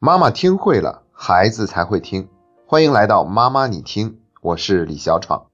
妈妈听会了，孩子才会听。欢迎来到妈妈你听，我是李小闯。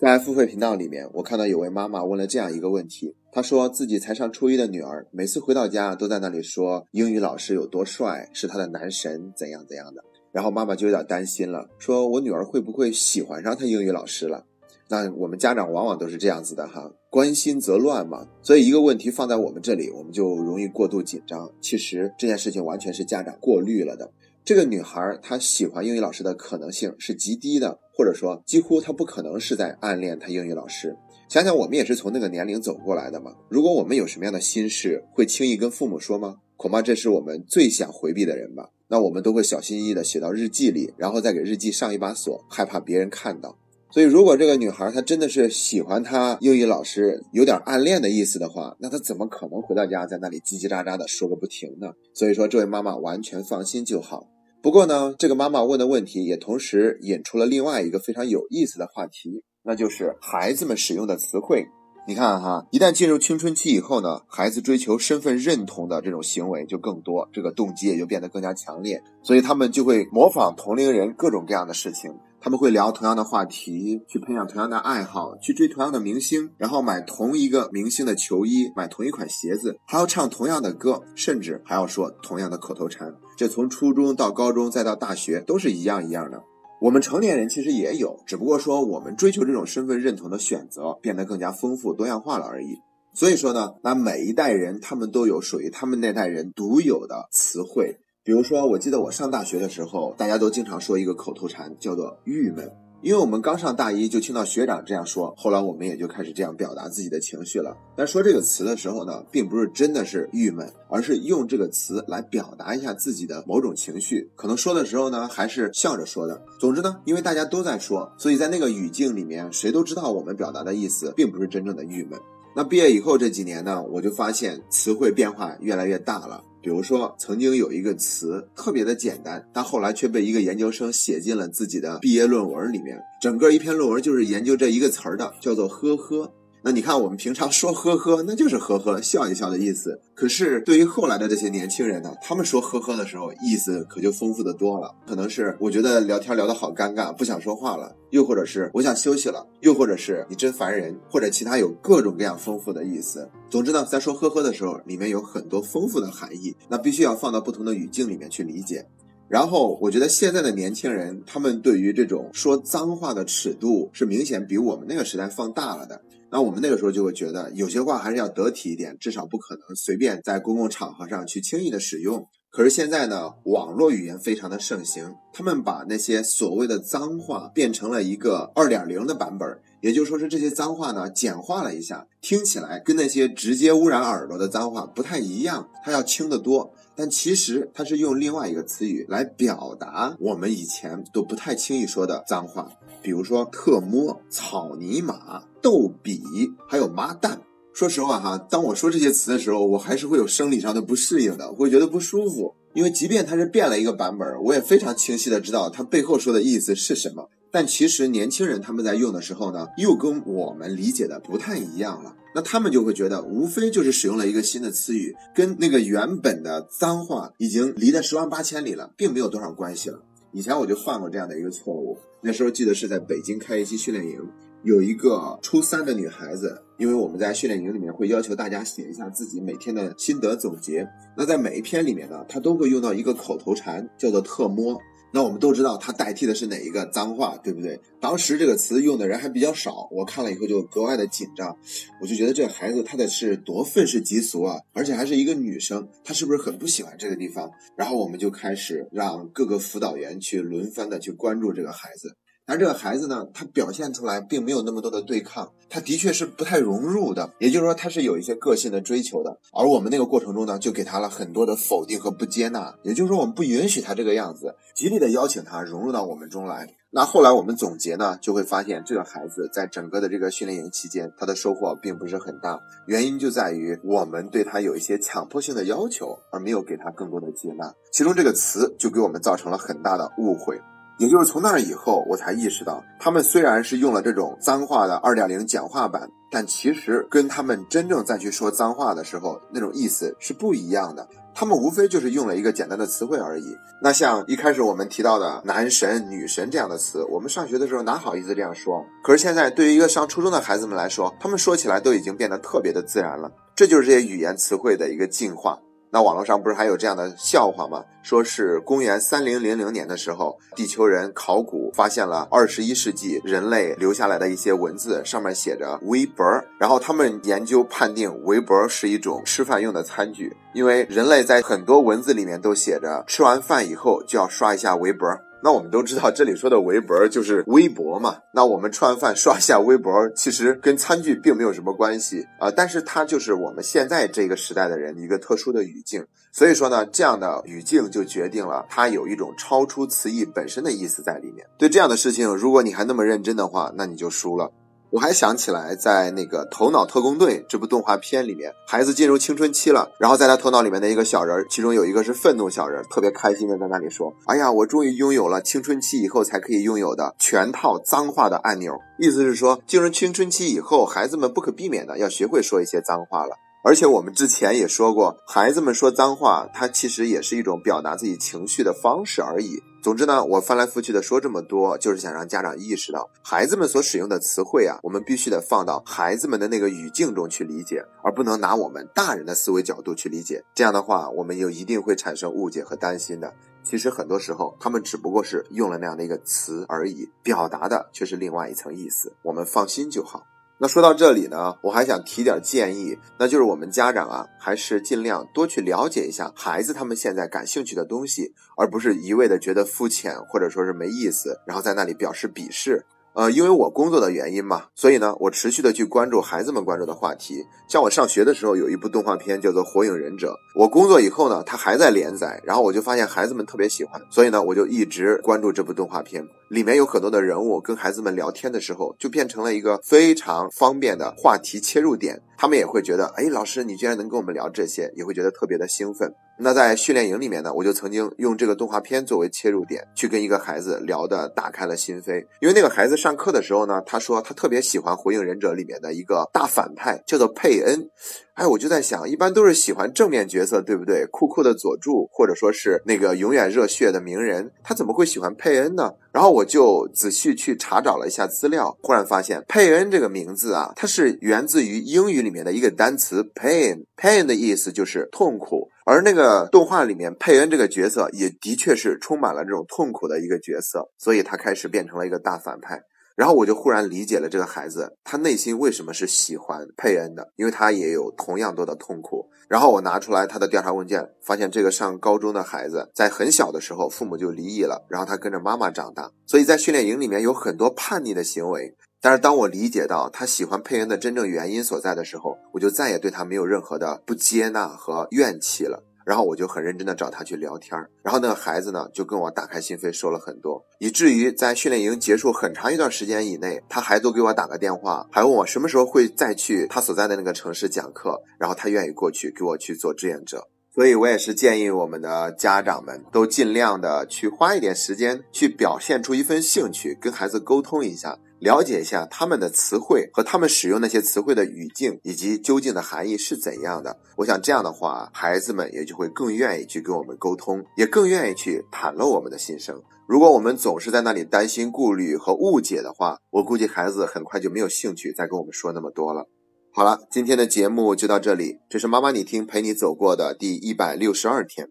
在付费频道里面，我看到有位妈妈问了这样一个问题：她说自己才上初一的女儿，每次回到家都在那里说英语老师有多帅，是她的男神，怎样怎样的。然后妈妈就有点担心了，说我女儿会不会喜欢上她英语老师了？那我们家长往往都是这样子的哈，关心则乱嘛。所以一个问题放在我们这里，我们就容易过度紧张。其实这件事情完全是家长过滤了的。这个女孩她喜欢英语老师的可能性是极低的，或者说几乎她不可能是在暗恋她英语老师。想想我们也是从那个年龄走过来的嘛。如果我们有什么样的心事，会轻易跟父母说吗？恐怕这是我们最想回避的人吧。那我们都会小心翼翼的写到日记里，然后再给日记上一把锁，害怕别人看到。所以，如果这个女孩她真的是喜欢她英语老师，有点暗恋的意思的话，那她怎么可能回到家在那里叽叽喳喳的说个不停呢？所以说，这位妈妈完全放心就好。不过呢，这个妈妈问的问题也同时引出了另外一个非常有意思的话题，那就是孩子们使用的词汇。你看哈，一旦进入青春期以后呢，孩子追求身份认同的这种行为就更多，这个动机也就变得更加强烈，所以他们就会模仿同龄人各种各样的事情。他们会聊同样的话题，去培养同样的爱好，去追同样的明星，然后买同一个明星的球衣，买同一款鞋子，还要唱同样的歌，甚至还要说同样的口头禅。这从初中到高中再到大学都是一样一样的。我们成年人其实也有，只不过说我们追求这种身份认同的选择变得更加丰富多样化了而已。所以说呢，那每一代人他们都有属于他们那代人独有的词汇。比如说，我记得我上大学的时候，大家都经常说一个口头禅，叫做“郁闷”。因为我们刚上大一就听到学长这样说，后来我们也就开始这样表达自己的情绪了。但说这个词的时候呢，并不是真的是郁闷，而是用这个词来表达一下自己的某种情绪。可能说的时候呢，还是笑着说的。总之呢，因为大家都在说，所以在那个语境里面，谁都知道我们表达的意思并不是真正的郁闷。那毕业以后这几年呢，我就发现词汇变化越来越大了。比如说，曾经有一个词特别的简单，但后来却被一个研究生写进了自己的毕业论文里面。整个一篇论文就是研究这一个词儿的，叫做“呵呵”。那你看，我们平常说呵呵，那就是呵呵，笑一笑的意思。可是对于后来的这些年轻人呢，他们说呵呵的时候，意思可就丰富的多了。可能是我觉得聊天聊得好尴尬，不想说话了；又或者是我想休息了；又或者是你真烦人，或者其他有各种各样丰富的意思。总之呢，在说呵呵的时候，里面有很多丰富的含义，那必须要放到不同的语境里面去理解。然后，我觉得现在的年轻人，他们对于这种说脏话的尺度是明显比我们那个时代放大了的。那我们那个时候就会觉得有些话还是要得体一点，至少不可能随便在公共场合上去轻易的使用。可是现在呢，网络语言非常的盛行，他们把那些所谓的脏话变成了一个二点零的版本，也就是说是这些脏话呢简化了一下，听起来跟那些直接污染耳朵的脏话不太一样，它要轻得多。但其实它是用另外一个词语来表达我们以前都不太轻易说的脏话，比如说特摸、草泥马、逗比，还有妈蛋。说实话哈，当我说这些词的时候，我还是会有生理上的不适应的，会觉得不舒服。因为即便它是变了一个版本，我也非常清晰的知道它背后说的意思是什么。但其实年轻人他们在用的时候呢，又跟我们理解的不太一样了。那他们就会觉得，无非就是使用了一个新的词语，跟那个原本的脏话已经离得十万八千里了，并没有多少关系了。以前我就犯过这样的一个错误，那时候记得是在北京开一期训练营。有一个初三的女孩子，因为我们在训练营里面会要求大家写一下自己每天的心得总结。那在每一篇里面呢，她都会用到一个口头禅，叫做“特摸”。那我们都知道，它代替的是哪一个脏话，对不对？当时这个词用的人还比较少，我看了以后就格外的紧张。我就觉得这孩子她的是多愤世嫉俗啊，而且还是一个女生，她是不是很不喜欢这个地方？然后我们就开始让各个辅导员去轮番的去关注这个孩子。而这个孩子呢，他表现出来并没有那么多的对抗，他的确是不太融入的，也就是说他是有一些个性的追求的。而我们那个过程中呢，就给他了很多的否定和不接纳，也就是说我们不允许他这个样子，极力的邀请他融入到我们中来。那后来我们总结呢，就会发现这个孩子在整个的这个训练营期间，他的收获并不是很大，原因就在于我们对他有一些强迫性的要求，而没有给他更多的接纳。其中这个词就给我们造成了很大的误会。也就是从那以后，我才意识到，他们虽然是用了这种脏话的二点零简化版，但其实跟他们真正再去说脏话的时候，那种意思是不一样的。他们无非就是用了一个简单的词汇而已。那像一开始我们提到的男神、女神这样的词，我们上学的时候哪好意思这样说？可是现在对于一个上初中的孩子们来说，他们说起来都已经变得特别的自然了。这就是这些语言词汇的一个进化。那网络上不是还有这样的笑话吗？说是公元三零零零年的时候，地球人考古发现了二十一世纪人类留下来的一些文字，上面写着围脖然后他们研究判定围脖是一种吃饭用的餐具，因为人类在很多文字里面都写着吃完饭以后就要刷一下围脖那我们都知道，这里说的围脖就是微博嘛。那我们吃完饭刷一下微博，其实跟餐具并没有什么关系啊。但是它就是我们现在这个时代的人一个特殊的语境。所以说呢，这样的语境就决定了它有一种超出词义本身的意思在里面。对这样的事情，如果你还那么认真的话，那你就输了。我还想起来，在那个《头脑特工队》这部动画片里面，孩子进入青春期了，然后在他头脑里面的一个小人，其中有一个是愤怒小人，特别开心的在那里说：“哎呀，我终于拥有了青春期以后才可以拥有的全套脏话的按钮。”意思是说，进入青春期以后，孩子们不可避免的要学会说一些脏话了。而且我们之前也说过，孩子们说脏话，它其实也是一种表达自己情绪的方式而已。总之呢，我翻来覆去的说这么多，就是想让家长意识到，孩子们所使用的词汇啊，我们必须得放到孩子们的那个语境中去理解，而不能拿我们大人的思维角度去理解。这样的话，我们就一定会产生误解和担心的。其实很多时候，他们只不过是用了那样的一个词而已，表达的却是另外一层意思。我们放心就好。那说到这里呢，我还想提点建议，那就是我们家长啊，还是尽量多去了解一下孩子他们现在感兴趣的东西，而不是一味的觉得肤浅或者说是没意思，然后在那里表示鄙视。呃，因为我工作的原因嘛，所以呢，我持续的去关注孩子们关注的话题。像我上学的时候，有一部动画片叫做《火影忍者》。我工作以后呢，它还在连载，然后我就发现孩子们特别喜欢，所以呢，我就一直关注这部动画片。里面有很多的人物，跟孩子们聊天的时候，就变成了一个非常方便的话题切入点。他们也会觉得，哎，老师，你居然能跟我们聊这些，也会觉得特别的兴奋。那在训练营里面呢，我就曾经用这个动画片作为切入点，去跟一个孩子聊的打开了心扉。因为那个孩子上课的时候呢，他说他特别喜欢《火影忍者》里面的一个大反派，叫做佩恩。哎，我就在想，一般都是喜欢正面角色，对不对？酷酷的佐助，或者说是那个永远热血的鸣人，他怎么会喜欢佩恩呢？然后我就仔细去查找了一下资料，忽然发现佩恩这个名字啊，它是源自于英语里面的一个单词 pain，pain 的意思就是痛苦。而那个动画里面佩恩这个角色也的确是充满了这种痛苦的一个角色，所以他开始变成了一个大反派。然后我就忽然理解了这个孩子，他内心为什么是喜欢佩恩的，因为他也有同样多的痛苦。然后我拿出来他的调查问卷，发现这个上高中的孩子在很小的时候父母就离异了，然后他跟着妈妈长大，所以在训练营里面有很多叛逆的行为。但是当我理解到他喜欢佩恩的真正原因所在的时候，我就再也对他没有任何的不接纳和怨气了。然后我就很认真的找他去聊天然后那个孩子呢就跟我打开心扉说了很多，以至于在训练营结束很长一段时间以内，他还都给我打个电话，还问我什么时候会再去他所在的那个城市讲课，然后他愿意过去给我去做志愿者。所以我也是建议我们的家长们都尽量的去花一点时间，去表现出一份兴趣，跟孩子沟通一下。了解一下他们的词汇和他们使用那些词汇的语境以及究竟的含义是怎样的。我想这样的话，孩子们也就会更愿意去跟我们沟通，也更愿意去袒露我们的心声。如果我们总是在那里担心、顾虑和误解的话，我估计孩子很快就没有兴趣再跟我们说那么多了。好了，今天的节目就到这里，这是妈妈你听陪你走过的第一百六十二天。